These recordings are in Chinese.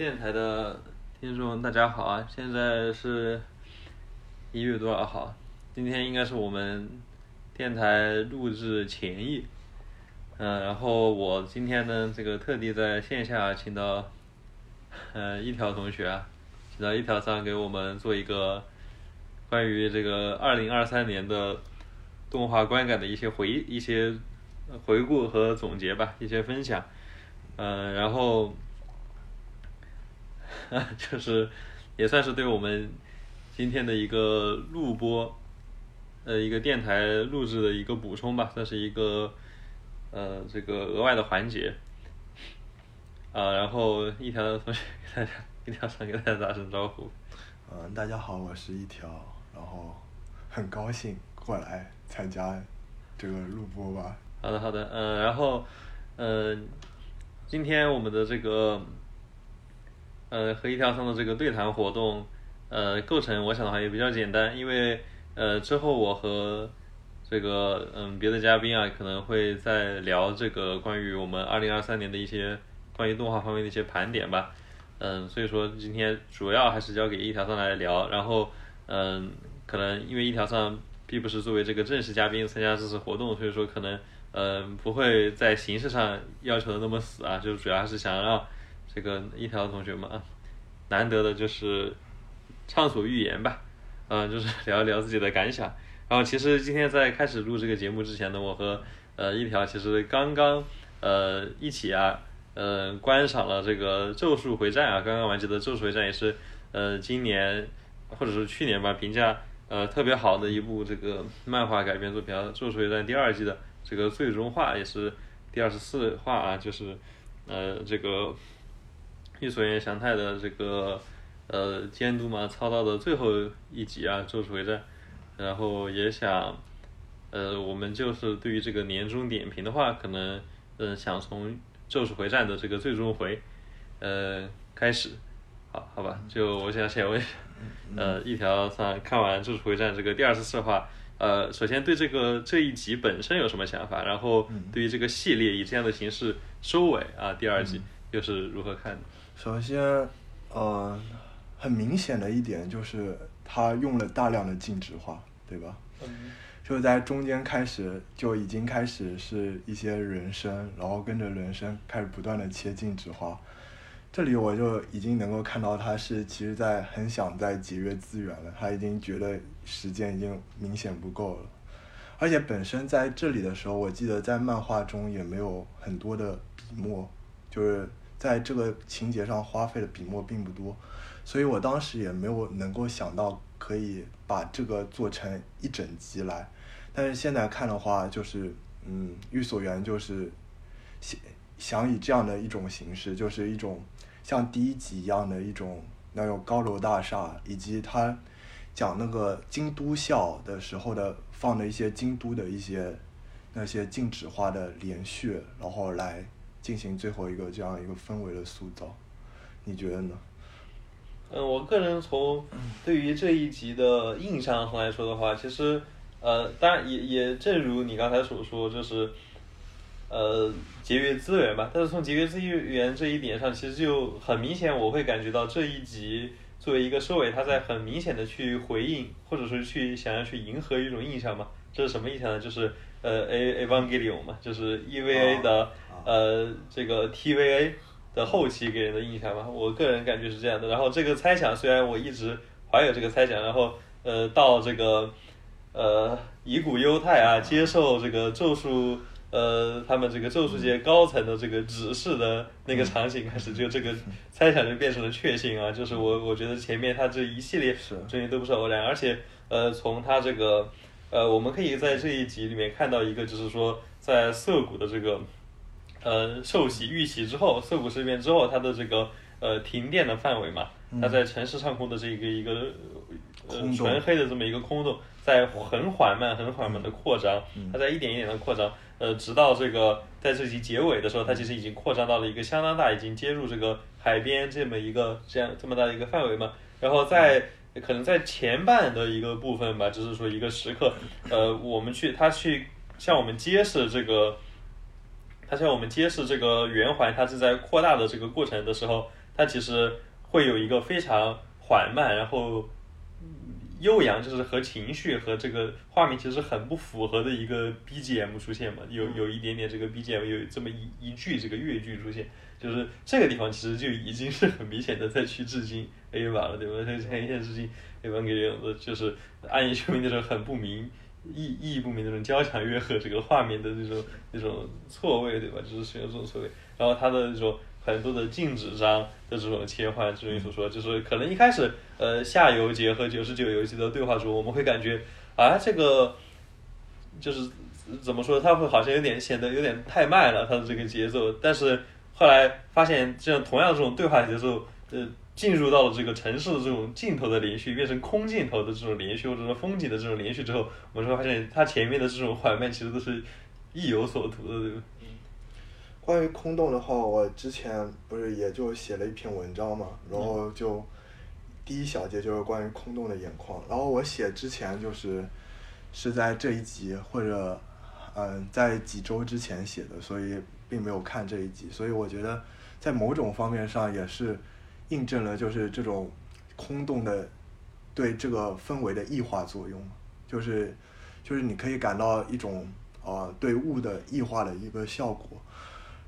电台的听众大家好啊，现在是一月多少号？今天应该是我们电台录制前夜，嗯、然后我今天呢，这个特地在线下请到，呃，一条同学啊，请到一条上给我们做一个关于这个二零二三年的动画观感的一些回一些回顾和总结吧，一些分享，嗯、然后。就是也算是对我们今天的一个录播，呃，一个电台录制的一个补充吧，算是一个呃这个额外的环节。啊，然后一条同学给大家一条想给大家打声招呼。嗯，大家好，我是一条，然后很高兴过来参加这个录播吧。好的，好的，嗯、然后，嗯、今天我们的这个，呃，和一条上的这个对谈活动，呃，构成我想的话也比较简单，因为呃之后我和这个嗯别的嘉宾啊可能会再聊这个关于我们二零二三年的一些关于动画方面的一些盘点吧，嗯，所以说今天主要还是交给一条上来聊，然后嗯，可能因为一条上并不是作为这个正式嘉宾参加这次活动，所以说可能嗯不会在形式上要求的那么死啊，就主要还是想让这个一条同学们啊，难得的就是畅所欲言吧，嗯，就是聊一聊自己的感想。然后其实今天在开始录这个节目之前呢，我和呃一条其实刚刚呃一起啊，呃观赏了这个《咒术回战》啊，刚刚完结的《咒术回战》也是呃今年或者是去年吧评价呃特别好的一部这个漫画改编作品啊，《咒术回战》第二季的这个最终话也是第二十四话啊，就是呃这个玉所原祥太的这个呃监督嘛操刀的最后一集啊，《咒术回战》，然后也想呃我们就是对于这个年终点评的话，可能嗯、呃想从《咒术回战》的这个最终回呃开始，好好吧，就我想先问呃一条算看完《咒术回战》这个第二十四话。呃，首先对这个这一集本身有什么想法？然后对于这个系列以这样的形式收尾啊，第二集又是如何看的？首先，呃，很明显的一点就是他用了大量的静止画，对吧？嗯就在中间开始就已经开始是一些人声，然后跟着人声开始不断的切静止画。这里我就已经能够看到他是其实在很想在节约资源了，他已经觉得时间已经明显不够了。而且本身在这里的时候，我记得在漫画中也没有很多的笔墨，就是在这个情节上花费的笔墨并不多，所以我当时也没有能够想到可以把这个做成一整集来。但是现在看的话，就是嗯，玉所园就是想想以这样的一种形式，就是一种像第一集一样的一种那种高楼大厦，以及他讲那个京都校的时候的放的一些京都的一些那些静止画的连续，然后来进行最后一个这样一个氛围的塑造，你觉得呢？嗯，我个人从对于这一集的印象上来说的话，其实呃，当然也也正如你刚才所说，就是呃节约资源吧。但是从节约资源这一点上，其实就很明显，我会感觉到这一集作为一个收尾，它在很明显的去回应，或者说去想要去迎合一种印象嘛。这是什么印象呢？就是呃 A Evangelion 嘛，就是 EVA 的、呃这个 TVA 的后期给人的印象嘛。我个人感觉是这样的。然后这个猜想虽然我一直怀有这个猜想，然后呃到这个呃乙骨忧太啊接受这个咒术呃他们这个咒术界高层的这个指示的那个场景开始，就这个 猜想就变成了确信啊。就是我我觉得前面他这一系列是这些都不是偶然，而且呃从他这个呃我们可以在这一集里面看到一个，就是说在涩谷的这个呃受洗遇袭之后，涩谷事变之后，它的这个呃停电的范围嘛，它在城市上空的这个一个呃纯黑的这么一个空洞，在很缓慢、很缓慢的扩张，它在一点一点的扩张，呃，直到这个在这集结尾的时候，它其实已经扩张到了一个相当大，已经接入这个海边这么一个这样这么大的一个范围嘛，然后在。可能在前半的一个部分吧，就是说一个时刻，呃，我们去他去向我们揭示这个，他向我们揭示这个圆环它是在扩大的这个过程的时候，它其实会有一个非常缓慢，然后悠扬，就是和情绪和这个画面其实很不符合的一个 BGM 出现嘛，有有一点点这个 BGM 有这么一一句这个乐句出现，就是这个地方其实就已经是很明显的在去致敬 A 版了，对吧？在前一线致敬 A 版给的就是暗夜凶铃那种很不明。意意义不明那种交响乐和这个画面的那种那种错位，对吧？就是使用这种错位，然后它的那种很多的静止章的这种切换，就如你所说，就是可能一开始呃下游节和九十九游戏的对话中，我们会感觉啊这个就是怎么说，它会好像有点显得有点太慢了，它的这个节奏，但是后来发现这样同样这种对话节奏，呃。进入到了这个城市的这种镜头的连续，变成空镜头的这种连续，或者说风景的这种连续之后，我们会发现它前面的这种缓慢其实都是意有所图的，对吧？关于空洞的话，我之前不是也就写了一篇文章嘛，然后就第一小节就是关于空洞的眼眶，然后我写之前就是是在这一集或者嗯在几周之前写的，所以并没有看这一集，所以我觉得在某种方面上也是。印证了就是这种空洞的对这个氛围的异化作用，就是就是你可以感到一种呃对物的异化的一个效果，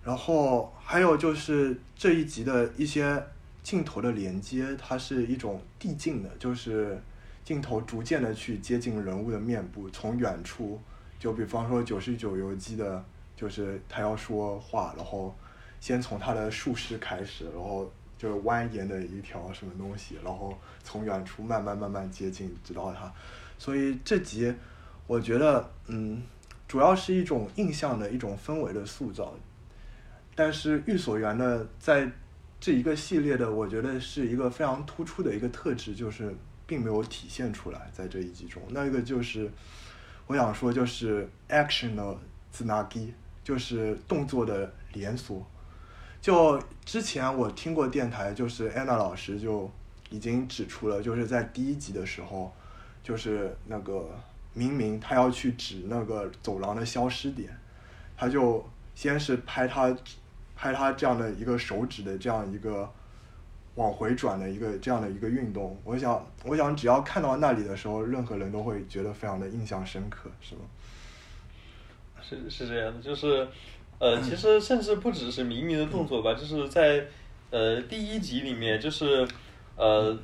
然后还有就是这一集的一些镜头的连接，它是一种递进的，就是镜头逐渐的去接近人物的面部，从远处，就比方说九十九游记的，就是他要说话，然后先从他的术式开始，然后。就是蜿蜒的一条什么东西，然后从远处慢慢慢慢接近，直到他。所以这集，我觉得，嗯，主要是一种印象的一种氛围的塑造。但是《寓所园》呢，在这一个系列的，我觉得是一个非常突出的一个特质，就是并没有体现出来在这一集中。那个就是，我想说就是 action 的自拿基，就是动作的连锁。就之前我听过电台，就是安娜老师就已经指出了，就是在第一集的时候，就是那个明明他要去指那个走廊的消失点，他就先是拍他拍他这样的一个手指的这样一个往回转的一个这样的一个运动。我想，我想只要看到那里的时候，任何人都会觉得非常的印象深刻，是吗？是是这样的，就是。呃，其实甚至不只是明明的动作吧，就是在呃第一集里面，就是呃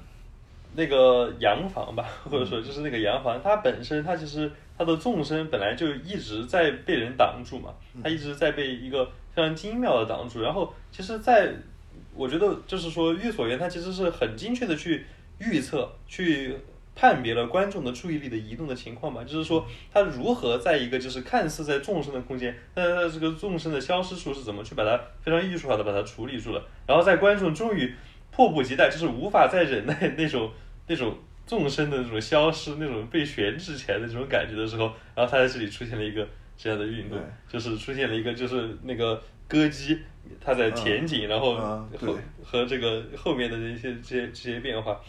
那个洋房吧，或者说就是那个洋房，它本身它其实它的纵深本来就一直在被人挡住嘛，它一直在被一个非常精妙的挡住。然后其实，在我觉得就是说，寓所园它其实是很精确的去预测去。判别了观众的注意力的移动的情况嘛，就是说他如何在一个就是看似在纵深的空间，但是他这个纵深的消失处是怎么去把它非常艺术化的把它处理住了，然后在观众终于迫不及待，就是无法再忍耐那种那种纵深的那种消失，那种被悬置起来的这种感觉的时候，然后他在这里出现了一个这样的运动，就是出现了一个就是那个歌姬他在前景，然后和和这个后面的这些这些这些变化。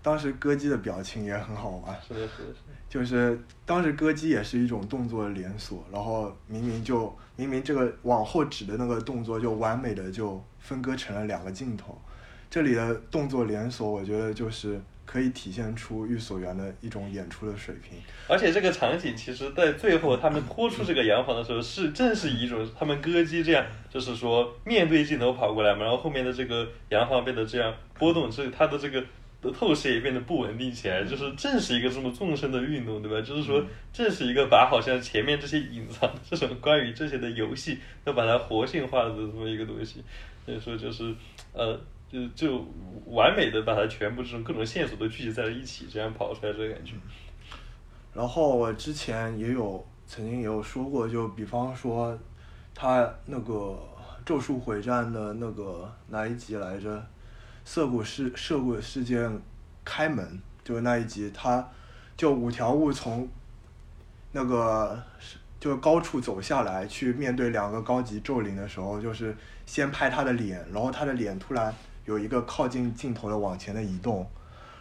当时歌姬的表情也很好玩，是的，是的，就是当时歌姬也是一种动作连锁，然后明明就明明这个往后指的那个动作就完美的就分割成了两个镜头，这里的动作连锁，我觉得就是可以体现出御所园的一种演出的水平。而且这个场景其实在最后他们拖出这个洋房的时候，是正是以一种他们歌姬这样，就是说面对镜头跑过来嘛，然后后面的这个洋房变得这样波动，所以它的这个。的透视也变得不稳定起来，就是正是一个这么纵深的运动，对吧？就是说，正是一个把好像前面这些隐藏这种关于这些的游戏，要把它活性化的这么一个东西，所以说就是，呃，就就完美的把它全部这种各种线索都聚集在了一起，这样跑出来这个感觉。然后我之前也有曾经也有说过，就比方说，他那个咒术回战的那个哪一集来着？涩谷事涩谷事件开门就是那一集，他就五条悟从那个就是高处走下来，去面对两个高级咒灵的时候，就是先拍他的脸，然后他的脸突然有一个靠近镜头的往前的移动，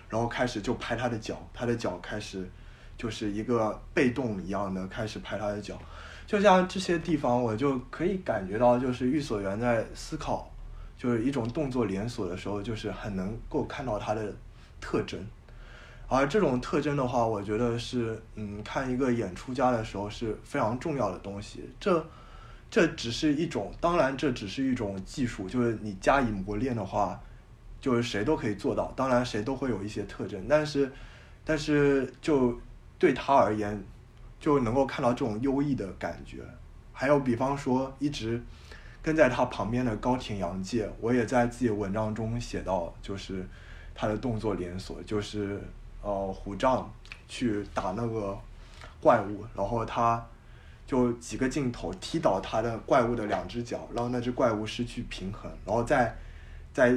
然后开始就拍他的脚，他的脚开始就是一个被动一样的开始拍他的脚，就像这些地方，我就可以感觉到就是御所园在思考。就是一种动作连锁的时候，就是很能够看到它的特征。而这种特征的话，我觉得是，嗯，看一个演出家的时候是非常重要的东西。这，这只是一种，当然这只是一种技术，就是你加以磨练的话，就是谁都可以做到。当然谁都会有一些特征，但是，但是就对他而言，就能够看到这种优异的感觉。还有比方说，一直跟在他旁边的高田洋介，我也在自己文章中写到，就是他的动作连锁，就是。呃，虎杖去打那个怪物，然后他就几个镜头踢倒他的怪物的两只脚，让那只怪物失去平衡，然后再再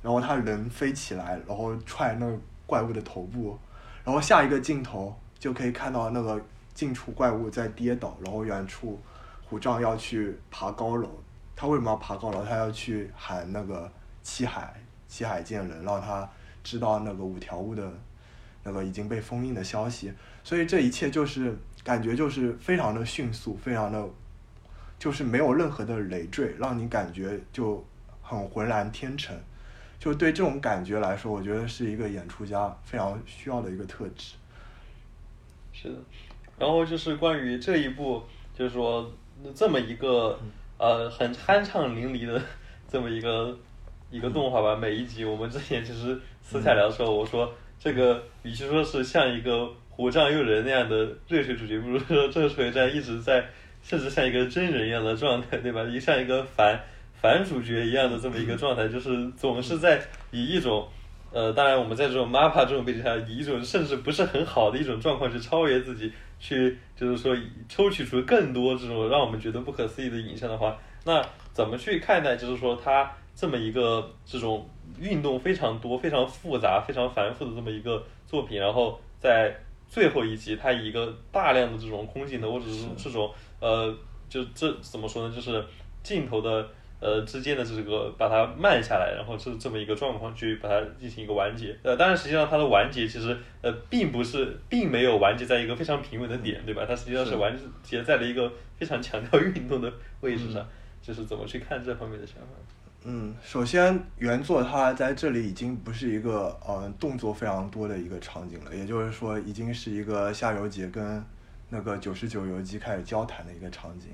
然后他人飞起来，然后踹那个怪物的头部，然后下一个镜头就可以看到那个近处怪物在跌倒，然后远处虎杖要去爬高楼，他为什么要爬高楼？他要去喊那个七海七海见人，让他知道那个五条悟的。那个已经被封印的消息，所以这一切就是感觉就是非常的迅速，非常的，就是没有任何的累赘，让你感觉就很浑然天成。就对这种感觉来说，我觉得是一个演出家非常需要的一个特质。是的，然后就是关于这一部，就是说这么一个呃很酣畅淋漓的 这么一个一个动画吧。每一集我们之前其实私下聊的时候，我说。这个与其说是像一个虎杖悠仁那样的热血主角，不如说这个水战一直在，甚至像一个真人一样的状态，对吧？一像一个反反主角一样的这么一个状态，就是总是在以一种，呃，当然我们在这种 MAPA 这种背景下，以一种甚至不是很好的一种状况去超越自己，去就是说抽取出更多这种让我们觉得不可思议的影像的话，那怎么去看待？就是说他。这么一个这种运动非常多、非常复杂、非常繁复的这么一个作品，然后在最后一集，它以一个大量的这种空镜头或者是这种呃，就这怎么说呢？就是镜头的呃之间的这个把它慢下来，然后是这么一个状况去把它进行一个完结。呃，当然实际上它的完结其实呃并不是，并没有完结在一个非常平稳的点，对吧？它实际上是完结在了一个非常强调运动的位置上，就是怎么去看这方面的想法？嗯，首先原作它在这里已经不是一个呃动作非常多的一个场景了，也就是说已经是一个夏油杰跟那个九十九游击开始交谈的一个场景。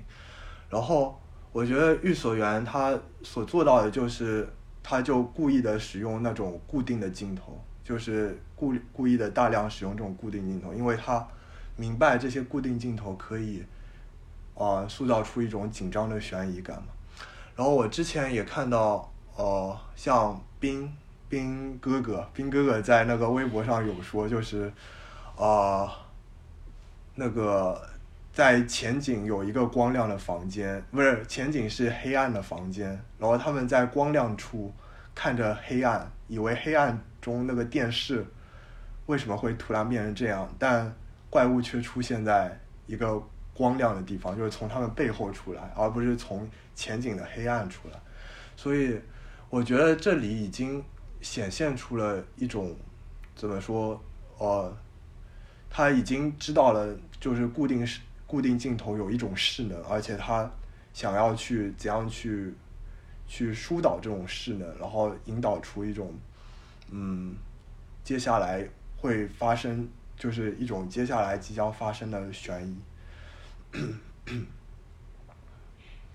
然后我觉得玉所园他所做到的就是，他就故意的使用那种固定的镜头，就是故故意的大量使用这种固定镜头，因为他明白这些固定镜头可以啊塑造出一种紧张的悬疑感嘛。然后我之前也看到，呃，像冰冰哥哥，冰哥哥在那个微博上有说，就是，啊，那个在前景有一个光亮的房间，不是前景是黑暗的房间，然后他们在光亮处看着黑暗，以为黑暗中那个电视为什么会突然变成这样，但怪物却出现在一个光亮的地方，就是从他们背后出来，而不是从。前景的黑暗出来，所以我觉得这里已经显现出了一种怎么说？呃，他已经知道了，就是固定是固定镜头有一种势能，而且他想要去怎样去去疏导这种势能，然后引导出一种嗯，接下来会发生，就是一种接下来即将发生的悬疑。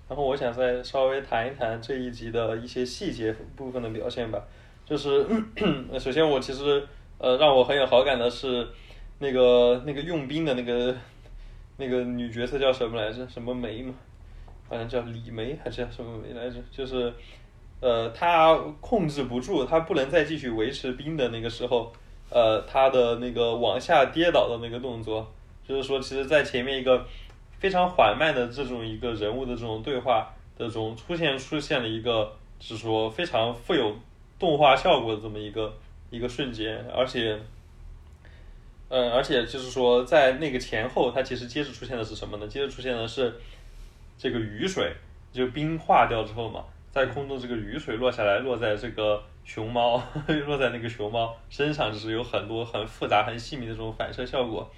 然后我想再稍微谈一谈这一集的一些细节部分的表现吧。就是 首先我其实呃让我很有好感的是那个那个用兵的那个那个女角色叫什么来着？什么梅嘛？好像叫李梅还是叫什么梅来着？就是呃她控制不住，她不能再继续维持冰的那个时候，呃她的那个往下跌倒的那个动作，就是说其实在前面一个。非常缓慢的这种一个人物的这种对话的中出现出现了一个是说非常富有动画效果的这么一个一个瞬间，而且，嗯，而且就是说在那个前后，它其实接着出现的是什么呢？接着出现的是这个雨水，就冰化掉之后嘛，在空中这个雨水落下来，落在这个熊猫，落在那个熊猫身上，就是有很多很复杂、很细密的这种反射效果，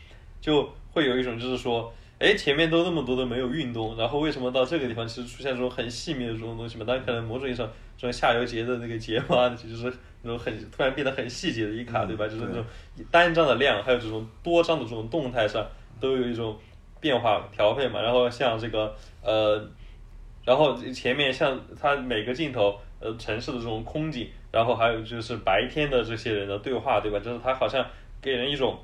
就会有一种就是说。哎，前面都那么多的没有运动，然后为什么到这个地方其实出现这种很细密的这种东西嘛？当然可能某种意义上，这种下游节的那个节嘛，其实是那种很突然变得很细节的一卡，对吧？就是那种单张的量，还有这种多张的这种动态上，都有一种变化调配嘛。然后像这个呃，然后前面像它每个镜头呃城市的这种空景，然后还有就是白天的这些人的对话，对吧？就是它好像给人一种，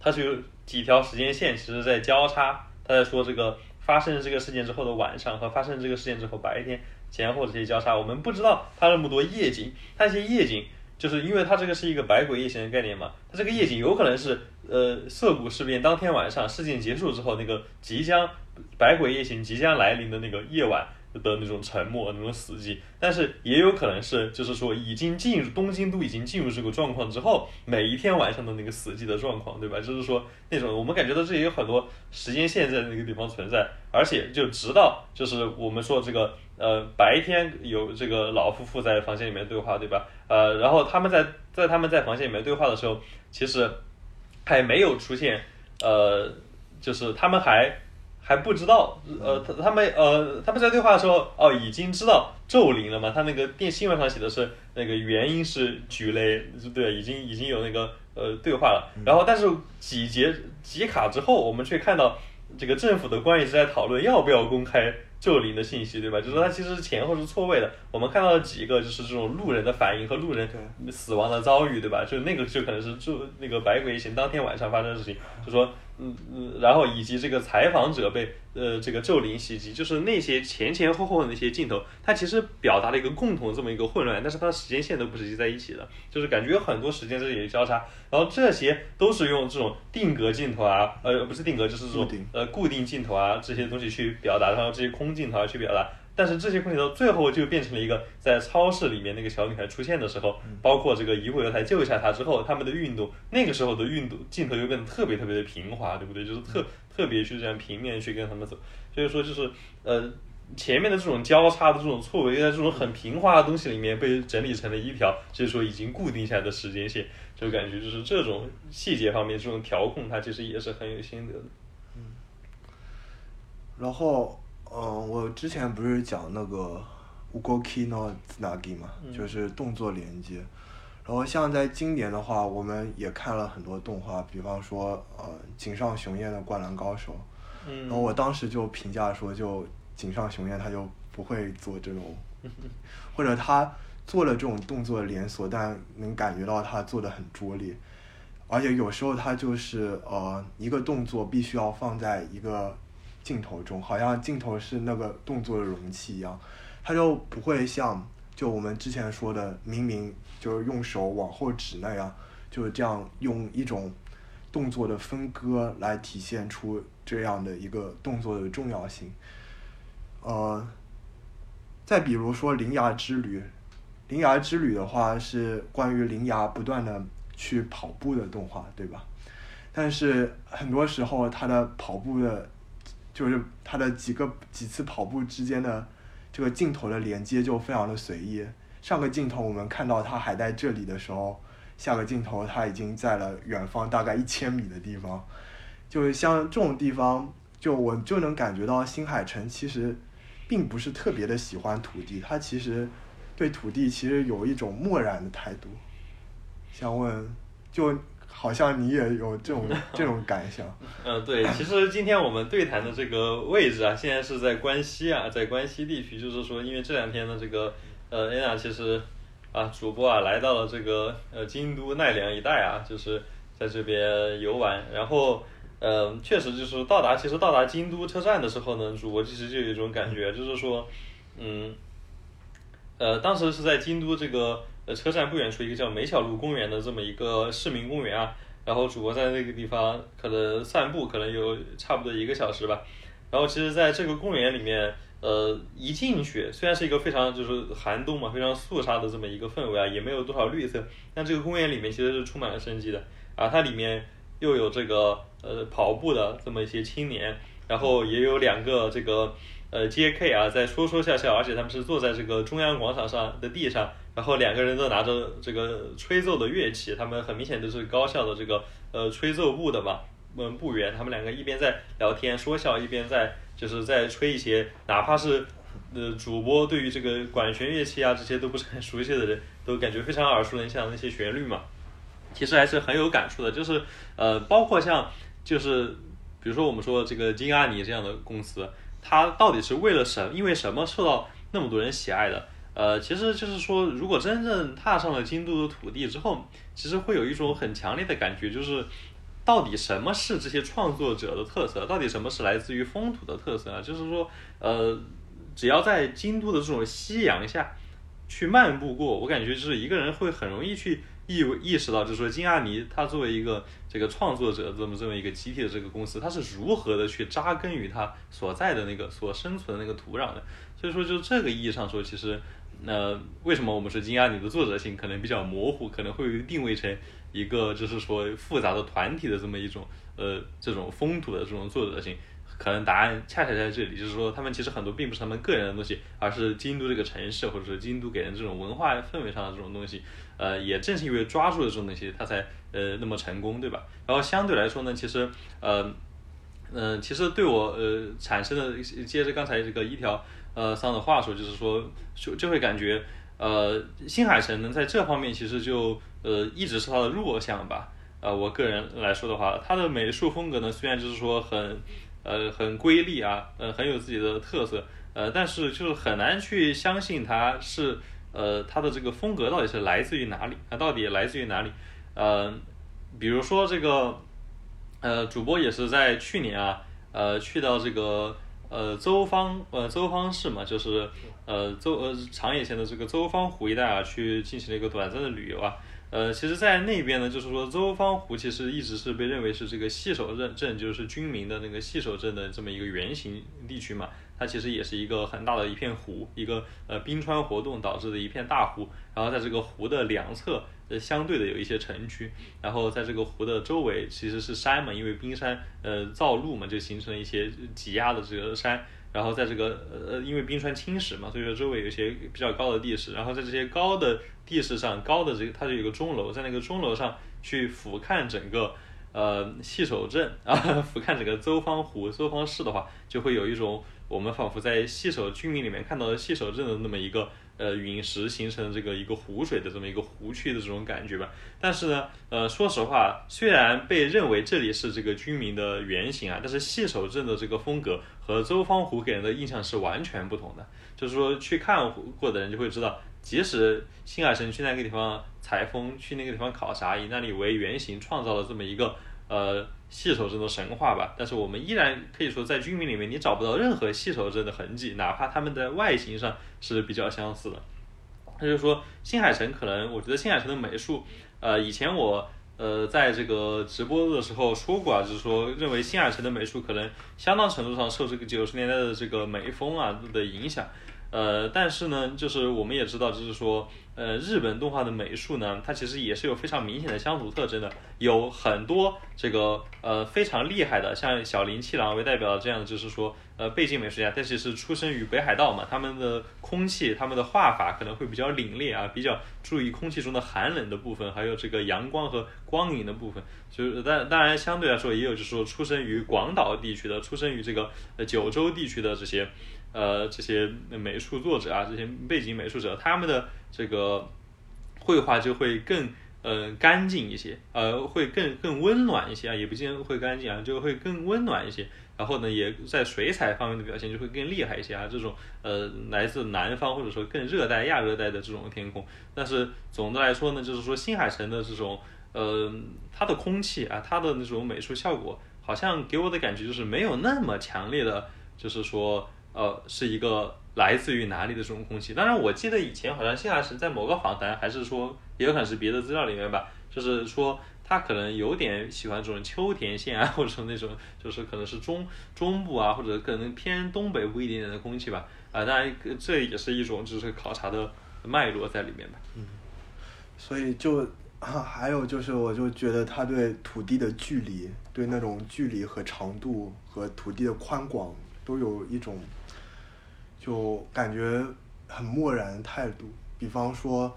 它是有几条时间线，其实在交叉。他在说这个发生这个事件之后的晚上和发生这个事件之后白天前后这些交叉，我们不知道它那么多夜景，它这些夜景就是因为它这个是一个百鬼夜行的概念嘛，它这个夜景有可能是呃涩谷事变当天晚上事件结束之后那个即将百鬼夜行即将来临的那个夜晚。的那种沉默，那种死寂，但是也有可能是，就是说已经进入东京都已经进入这个状况之后，每一天晚上的那个死寂的状况，对吧？就是说那种我们感觉到这里有很多时间线在那个地方存在，而且就直到就是我们说这个呃白天有这个老夫妇在房间里面对话，对吧？呃，然后他们在在他们在房间里面对话的时候，其实还没有出现，呃，就是他们还。还不知道，呃，他他们呃他们在对话的时候，哦，已经知道咒灵了嘛？他那个电新闻上写的是那个原因是菊雷，对，已经已经有那个呃对话了。然后，但是几节几卡之后，我们却看到这个政府的官员是在讨论要不要公开。咒灵的信息，对吧？就是说它其实前后是错位的。我们看到了几个，就是这种路人的反应和路人死亡的遭遇，对吧？就那个就可能是就那个百鬼行当天晚上发生的事情，就说嗯嗯，然后以及这个采访者被呃这个咒灵袭击，就是那些前前后后的那些镜头，它其实表达了一个共同这么一个混乱，但是它的时间线都不是接在一起的，就是感觉有很多时间在这里交叉，然后这些都是用这种定格镜头啊，呃不是定格，就是这种呃固定镜头啊这些东西去表达，然后这些空。镜头啊去表达，但是这些空镜头最后就变成了一个在超市里面那个小女孩出现的时候，包括这个疑惑犹太救一下她之后，他们的运动，那个时候的运动镜头又变得特别特别的平滑，对不对？就是特特别去这样平面去跟他们走，所以说就是呃前面的这种交叉的这种错位，在这种很平滑的东西里面被整理成了一条，就是说已经固定下来的时间线，就感觉就是这种细节方面这种调控，它其实也是很有心得的。嗯，然后。嗯，我之前不是讲那个乌龟 k no nagi 嘛，就是动作连接。然后像在经典的话，我们也看了很多动画，比方说呃井上雄彦的《灌篮高手》。然后我当时就评价说，就井上雄彦他就不会做这种，或者他做了这种动作连锁，但能感觉到他做的很拙劣。而且有时候他就是呃一个动作必须要放在一个。镜头中好像镜头是那个动作的容器一样，它就不会像就我们之前说的，明明就是用手往后指那样，就是这样用一种动作的分割来体现出这样的一个动作的重要性。呃，再比如说《铃芽之旅》，《铃芽之旅》的话是关于铃芽不断的去跑步的动画，对吧？但是很多时候它的跑步的。就是他的几个几次跑步之间的这个镜头的连接就非常的随意。上个镜头我们看到他还在这里的时候，下个镜头他已经在了远方大概一千米的地方。就是像这种地方，就我就能感觉到新海诚其实并不是特别的喜欢土地，他其实对土地其实有一种漠然的态度。想问，就。好像你也有这种这种感想。嗯，对，其实今天我们对谈的这个位置啊，现在是在关西啊，在关西地区，就是说，因为这两天的这个呃，安娜其实啊，主播啊，来到了这个呃京都奈良一带啊，就是在这边游玩，然后嗯，确实就是到达，其实到达京都车站的时候呢，主播其实就有一种感觉，就是说，嗯，呃，当时是在京都这个。呃，车站不远处一个叫梅小路公园的这么一个市民公园啊，然后主播在那个地方可能散步，可能有差不多一个小时吧。然后其实在这个公园里面，呃，一进去虽然是一个非常就是寒冬嘛，非常肃杀的这么一个氛围啊，也没有多少绿色，但这个公园里面其实是充满了生机的啊。它里面又有这个呃跑步的这么一些青年，然后也有两个这个呃 J.K. 啊在说说笑笑，而且他们是坐在这个中央广场上的地上。然后两个人都拿着这个吹奏的乐器，他们很明显都是高校的这个呃吹奏部的嘛。嗯部员，他们两个一边在聊天说笑，一边在就是在吹一些，哪怕是呃主播对于这个管弦乐器啊这些都不是很熟悉的人，都感觉非常耳熟能详那些旋律嘛，其实还是很有感触的。就是呃，包括像就是比如说我们说这个金阿尼这样的公司，他到底是为了什因为什么受到那么多人喜爱的？呃，其实就是说，如果真正踏上了京都的土地之后，其实会有一种很强烈的感觉，就是到底什么是这些创作者的特色？到底什么是来自于风土的特色啊？就是说，呃，只要在京都的这种夕阳下去漫步过，我感觉就是一个人会很容易去意意识到，就是说金阿尼他作为一个这个创作者这么这么一个集体的这个公司，它是如何的去扎根于它所在的那个所生存的那个土壤的。所以说，就这个意义上说，其实。那为什么我们说金鸭女的作者性可能比较模糊，可能会定位成一个就是说复杂的团体的这么一种呃这种风土的这种作者性？可能答案恰恰在这里，就是说他们其实很多并不是他们个人的东西，而是京都这个城市或者是京都给人这种文化氛围上的这种东西。呃，也正是因为抓住了这种东西，他才呃那么成功，对吧？然后相对来说呢，其实呃嗯，其实对我呃产生的接着刚才这个一条。呃，桑的话说就是说，就就会感觉，呃，新海诚能在这方面其实就呃一直是他的弱项吧。呃，我个人来说的话，他的美术风格呢，虽然就是说很呃很瑰丽啊，呃很有自己的特色，呃，但是就是很难去相信他是呃他的这个风格到底是来自于哪里，他到底来自于哪里？呃，比如说这个呃主播也是在去年啊，呃去到这个。呃，周方呃周方市嘛，就是呃周呃长野县的这个周方湖一带啊，去进行了一个短暂的旅游啊。呃，其实，在那边呢，就是说周方湖其实一直是被认为是这个细守镇镇，就是军民的那个细守镇的这么一个原型地区嘛。它其实也是一个很大的一片湖，一个呃冰川活动导致的一片大湖。然后在这个湖的两侧。呃，相对的有一些城区，然后在这个湖的周围其实是山嘛，因为冰山呃造陆嘛，就形成了一些挤压的这个山，然后在这个呃因为冰川侵蚀嘛，所以说周围有一些比较高的地势，然后在这些高的地势上，高的这个它就有个钟楼，在那个钟楼上去俯瞰整个呃细守镇 啊，俯瞰整个周方湖、周方市的话，就会有一种我们仿佛在细守居民里面看到的细守镇的那么一个。呃，陨石形成这个一个湖水的这么一个湖区的这种感觉吧。但是呢，呃，说实话，虽然被认为这里是这个居民的原型啊，但是细守镇的这个风格和周方湖给人的印象是完全不同的。就是说，去看过的人就会知道，即使新海诚去那个地方采风，去那个地方考察，以那里为原型创造了这么一个呃。细守镇的神话吧，但是我们依然可以说，在居民里面你找不到任何细守镇的痕迹，哪怕他们的外形上是比较相似的。他就说，新海诚可能，我觉得新海诚的美术，呃，以前我呃在这个直播的时候说过啊，就是说认为新海诚的美术可能相当程度上受这个九十年代的这个美风啊的影响。呃，但是呢，就是我们也知道，就是说，呃，日本动画的美术呢，它其实也是有非常明显的乡土特征的，有很多这个呃非常厉害的，像小林七郎为代表的这样的，就是说，呃，背景美术家，但是是出生于北海道嘛，他们的空气，他们的画法可能会比较凛冽啊，比较注意空气中的寒冷的部分，还有这个阳光和光影的部分，就是但当然相对来说也有就是说出生于广岛地区的，出生于这个呃九州地区的这些。呃，这些美术作者啊，这些背景美术者，他们的这个绘画就会更呃干净一些，呃，会更更温暖一些啊，也不见得会干净啊，就会更温暖一些。然后呢，也在水彩方面的表现就会更厉害一些啊。这种呃来自南方或者说更热带、亚热带的这种天空，但是总的来说呢，就是说新海诚的这种呃它的空气啊，它的那种美术效果，好像给我的感觉就是没有那么强烈的，就是说。呃，是一个来自于哪里的这种空气？当然，我记得以前好像谢老师在某个访谈，还是说也有可能是别的资料里面吧，就是说他可能有点喜欢这种秋田县啊，或者说那种就是可能是中中部啊，或者可能偏东北部一点点的空气吧。啊，当然这也是一种就是考察的脉络在里面吧。嗯，所以就还有就是，我就觉得他对土地的距离，对那种距离和长度和土地的宽广都有一种。就感觉很漠然态度，比方说，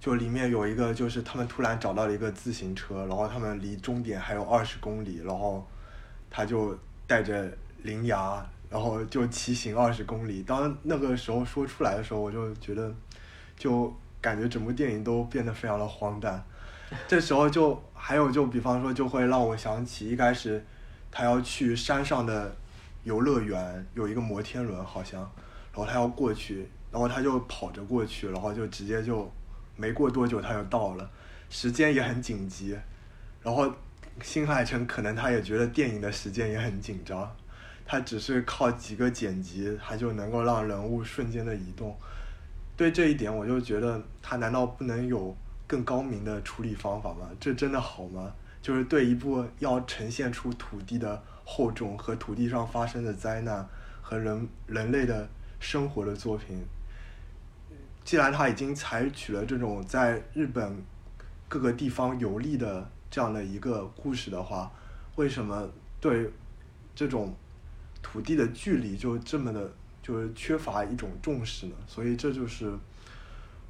就里面有一个，就是他们突然找到了一个自行车，然后他们离终点还有二十公里，然后他就带着铃芽，然后就骑行二十公里。当那个时候说出来的时候，我就觉得，就感觉整部电影都变得非常的荒诞。这时候就还有就比方说就会让我想起一开始他要去山上的游乐园有一个摩天轮好像，然后他要过去，然后他就跑着过去，然后就直接就没过多久他就到了，时间也很紧急，然后新海诚可能他也觉得电影的时间也很紧张，他只是靠几个剪辑他就能够让人物瞬间的移动，对这一点我就觉得他难道不能有？更高明的处理方法吗？这真的好吗？就是对一部要呈现出土地的厚重和土地上发生的灾难和人人类的生活的作品，既然他已经采取了这种在日本各个地方游历的这样的一个故事的话，为什么对这种土地的距离就这么的，就是缺乏一种重视呢？所以这就是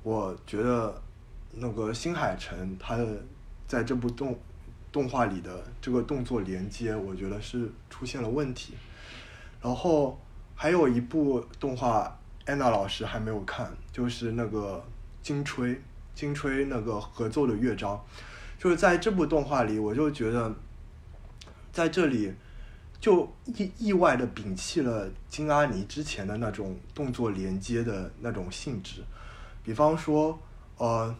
我觉得。那个新海诚，他的在这部动动画里的这个动作连接，我觉得是出现了问题。然后还有一部动画，安娜老师还没有看，就是那个金吹金吹那个合奏的乐章，就是在这部动画里，我就觉得在这里就意意外的摒弃了金阿尼之前的那种动作连接的那种性质，比方说呃。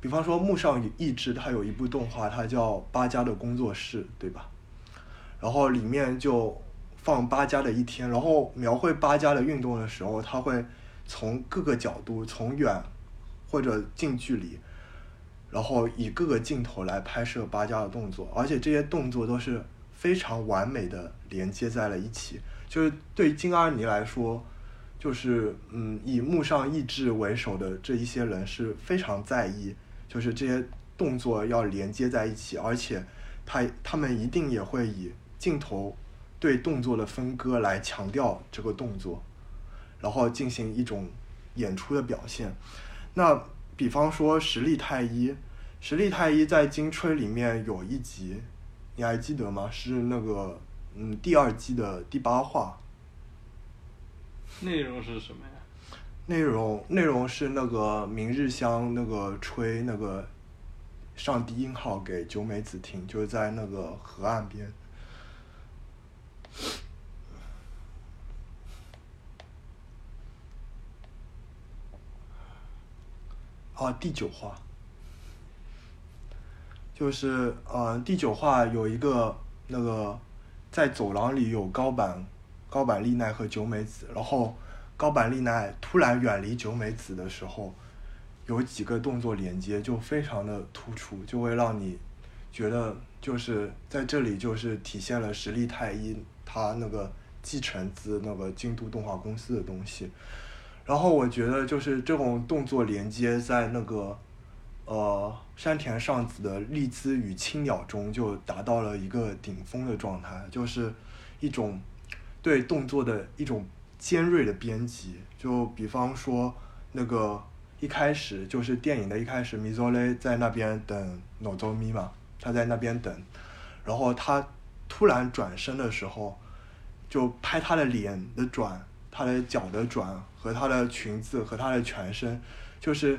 比方说木上义志，他有一部动画，它叫《八家的工作室》，对吧？然后里面就放八家的一天，然后描绘八家的运动的时候，他会从各个角度，从远或者近距离，然后以各个镜头来拍摄八家的动作，而且这些动作都是非常完美的连接在了一起。就是对金阿尼来说，就是嗯，以木上义志为首的这一些人是非常在意。就是这些动作要连接在一起，而且他他们一定也会以镜头对动作的分割来强调这个动作，然后进行一种演出的表现。那比方说实力太一，实力太一在金吹里面有一集，你还记得吗？是那个嗯第二季的第八话。内容是什么呀？内容内容是那个明日香那个吹那个上低音号给九美子听，就是在那个河岸边。啊，第九话，就是呃第九话有一个那个在走廊里有高坂高坂丽奈和九美子，然后。高坂丽奈突然远离九美子的时候，有几个动作连接就非常的突出，就会让你觉得就是在这里就是体现了实力太一他那个继承自那个京都动画公司的东西。然后我觉得就是这种动作连接在那个呃山田尚子的《利兹与青鸟》中就达到了一个顶峰的状态，就是一种对动作的一种。尖锐的编辑，就比方说那个一开始就是电影的一开始，米佐雷在那边等诺佐米嘛，他在那边等，然后他突然转身的时候，就拍他的脸的转，他的脚的转和他的裙子和他的全身，就是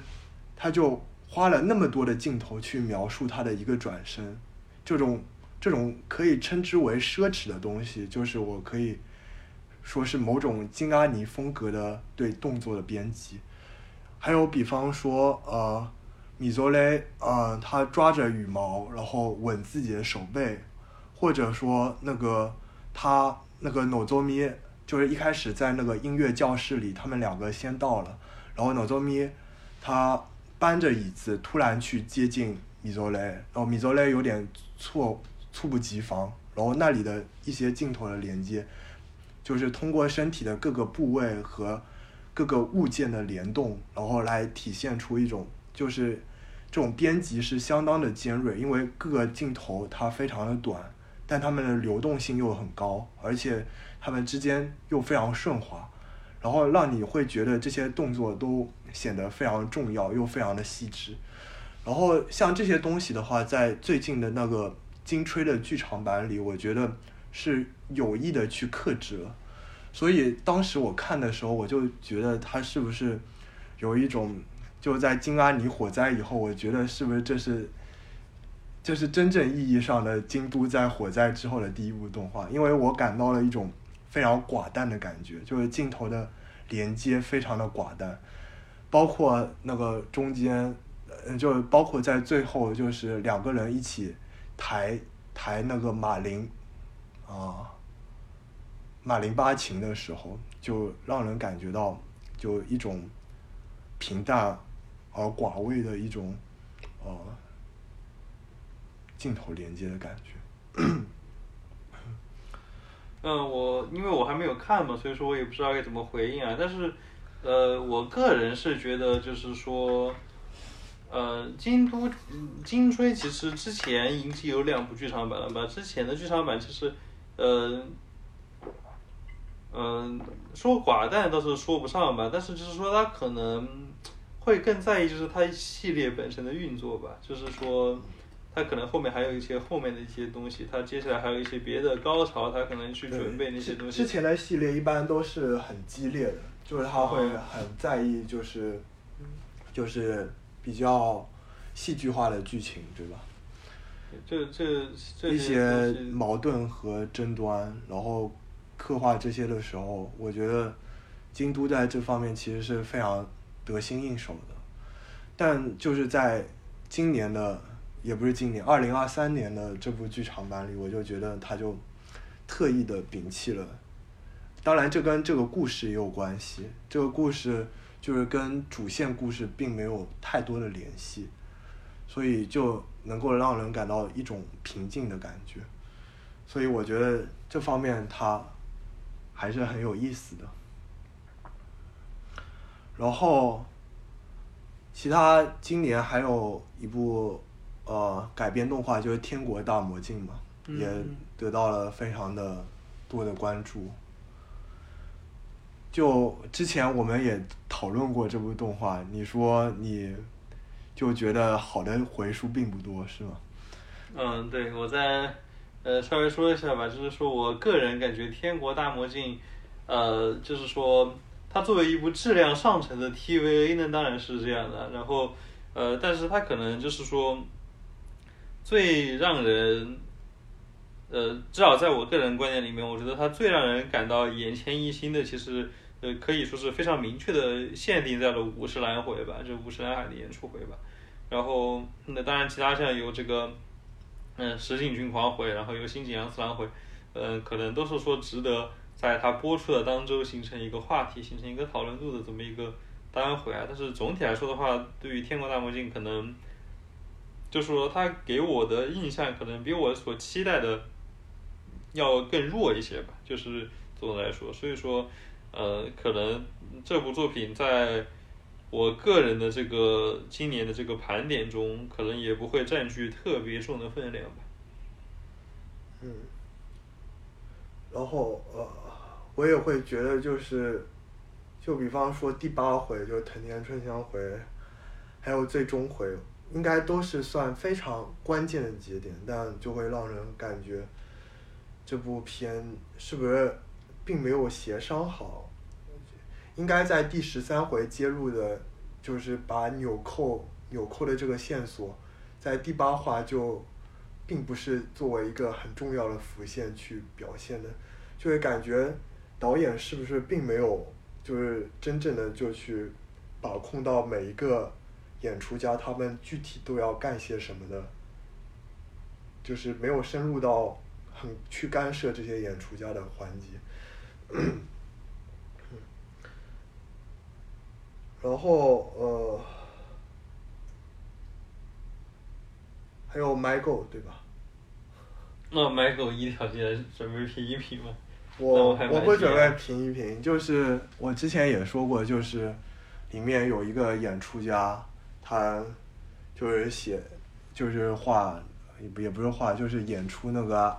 他就花了那么多的镜头去描述他的一个转身，这种这种可以称之为奢侈的东西，就是我可以。说是某种金阿尼风格的对动作的编辑，还有比方说呃，米佐雷呃，他抓着羽毛然后吻自己的手背，或者说那个他那个诺佐米就是一开始在那个音乐教室里，他们两个先到了，然后诺佐咪他搬着椅子突然去接近米佐雷，然后米佐雷有点措猝不及防，然后那里的一些镜头的连接。就是通过身体的各个部位和各个物件的联动，然后来体现出一种，就是这种编辑是相当的尖锐，因为各个镜头它非常的短，但它们的流动性又很高，而且它们之间又非常顺滑，然后让你会觉得这些动作都显得非常重要又非常的细致。然后像这些东西的话，在最近的那个金吹的剧场版里，我觉得。是有意的去克制了。所以当时我看的时候，我就觉得他是不是有一种就在金阿尼火灾以后，我觉得是不是这是这是真正意义上的京都在火灾之后的第一部动画，因为我感到了一种非常寡淡的感觉，就是镜头的连接非常的寡淡，包括那个中间，呃，就包括在最后，就是两个人一起抬抬那个马林，啊。马林巴琴的时候，就让人感觉到就一种平淡而寡味的一种呃镜头连接的感觉。嗯，我因为我还没有看嘛，所以说我也不知道该怎么回应啊。但是，呃，我个人是觉得就是说，呃，京都金吹其实之前已经有两部剧场版了吧？之前的剧场版其实，呃。嗯，说寡淡倒是说不上吧，但是就是说他可能会更在意就是他系列本身的运作吧，就是说他可能后面还有一些后面的一些东西，他接下来还有一些别的高潮，他可能去准备那些东西。之前的系列一般都是很激烈的，就是他会很在意就是就是比较戏剧化的剧情，对吧？这这这一些矛盾和争端，然后。刻画这些的时候，我觉得京都在这方面其实是非常得心应手的，但就是在今年的，也不是今年，二零二三年的这部剧场版里，我就觉得他就特意的摒弃了。当然，这跟这个故事也有关系，这个故事就是跟主线故事并没有太多的联系，所以就能够让人感到一种平静的感觉。所以我觉得这方面他。还是很有意思的。然后，其他今年还有一部呃改编动画，就是《天国大魔镜》嘛，也得到了非常的多的关注。就之前我们也讨论过这部动画，你说你就觉得好的回数并不多，是吗？嗯，对，我在。呃，稍微说一下吧，就是说我个人感觉《天国大魔镜》，呃，就是说它作为一部质量上乘的 TVA 呢，当然是这样的。然后，呃，但是它可能就是说，最让人，呃，至少在我个人观点里面，我觉得它最让人感到眼前一新的，其实呃可以说是非常明确的限定在了五十来回吧，就五十来海的演出回吧。然后，那当然其他像有这个。嗯，石井君狂回，然后有新井阳次郎回，嗯，可能都是说值得在它播出的当周形成一个话题，形成一个讨论度的这么一个单回啊。但是总体来说的话，对于《天国大魔镜》，可能就是说他给我的印象可能比我所期待的要更弱一些吧。就是总的来说，所以说，呃，可能这部作品在。我个人的这个今年的这个盘点中，可能也不会占据特别重的分量吧。嗯。然后呃，我也会觉得就是，就比方说第八回就是藤田春香回，还有最终回，应该都是算非常关键的节点，但就会让人感觉，这部片是不是并没有协商好。应该在第十三回揭露的，就是把纽扣纽扣的这个线索，在第八话就，并不是作为一个很重要的浮现去表现的，就会感觉导演是不是并没有就是真正的就去把控到每一个演出家他们具体都要干些什么的，就是没有深入到很去干涉这些演出家的环节。然后呃，还有 Michael 对吧？那 Michael 一条街准备评一评吗？我我会准备评一评，就是我之前也说过，就是里面有一个演出家，他就是写，就是画，也不也不是画，就是演出那个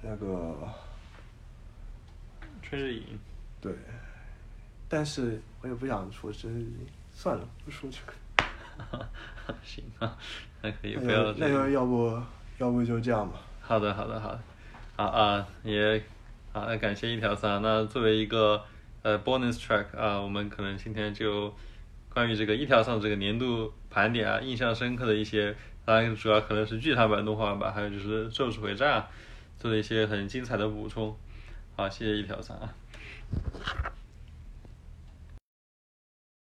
那个春日影。对。但是我也不想说春日影，算了，不说这个。行啊，那可以不要。那个要不要不就这样吧。好的，好的，好的。好啊，也好，那感谢一条三。那作为一个呃 bonus track 啊，我们可能今天就关于这个一条上这个年度盘点啊，印象深刻的一些，当然主要可能是剧场版动画吧，还有就是咒术回战做了一些很精彩的补充。好，谢谢一条上啊。